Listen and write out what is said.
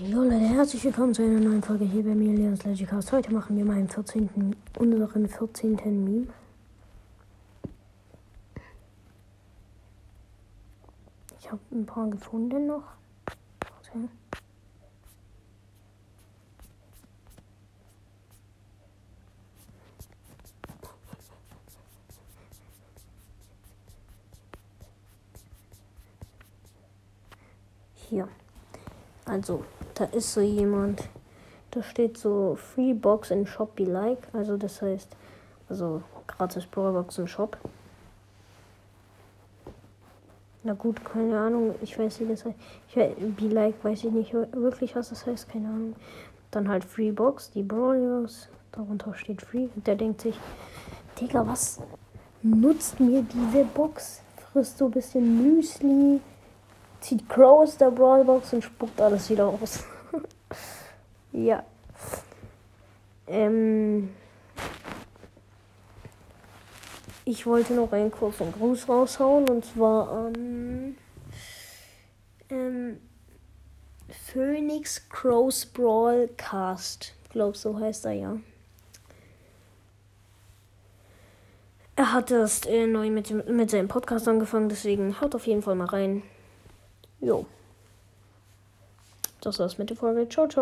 Jo Leute, herzlich willkommen zu einer neuen Folge hier bei mir, Leons Legicast. Heute machen wir meinen 14., unseren 14. Meme. Ich habe ein paar gefunden noch. Warte. Hier. Also, da ist so jemand. Da steht so Free Box in Shop be like. Also das heißt, also gratis Brawlbox im Shop. Na gut, keine Ahnung. Ich weiß nicht, das heißt. Ich weiß, be like, weiß ich nicht wirklich, was das heißt. Keine Ahnung. Dann halt Free Box, die Brawlers. Darunter steht Free. Und der denkt sich, Digga, was nutzt mir diese Box? Frisst so ein bisschen Müsli zieht Crow aus der Brawlbox und spuckt alles wieder aus. ja. Ähm. Ich wollte noch einen kurzen Gruß raushauen und zwar an ähm, Phoenix Crows Brawlcast. Ich glaube, so heißt er ja. Er hat erst äh, neu mit, mit seinem Podcast angefangen, deswegen haut auf jeden Fall mal rein. Jo. Das war's mit der Folge. Ciao, ciao.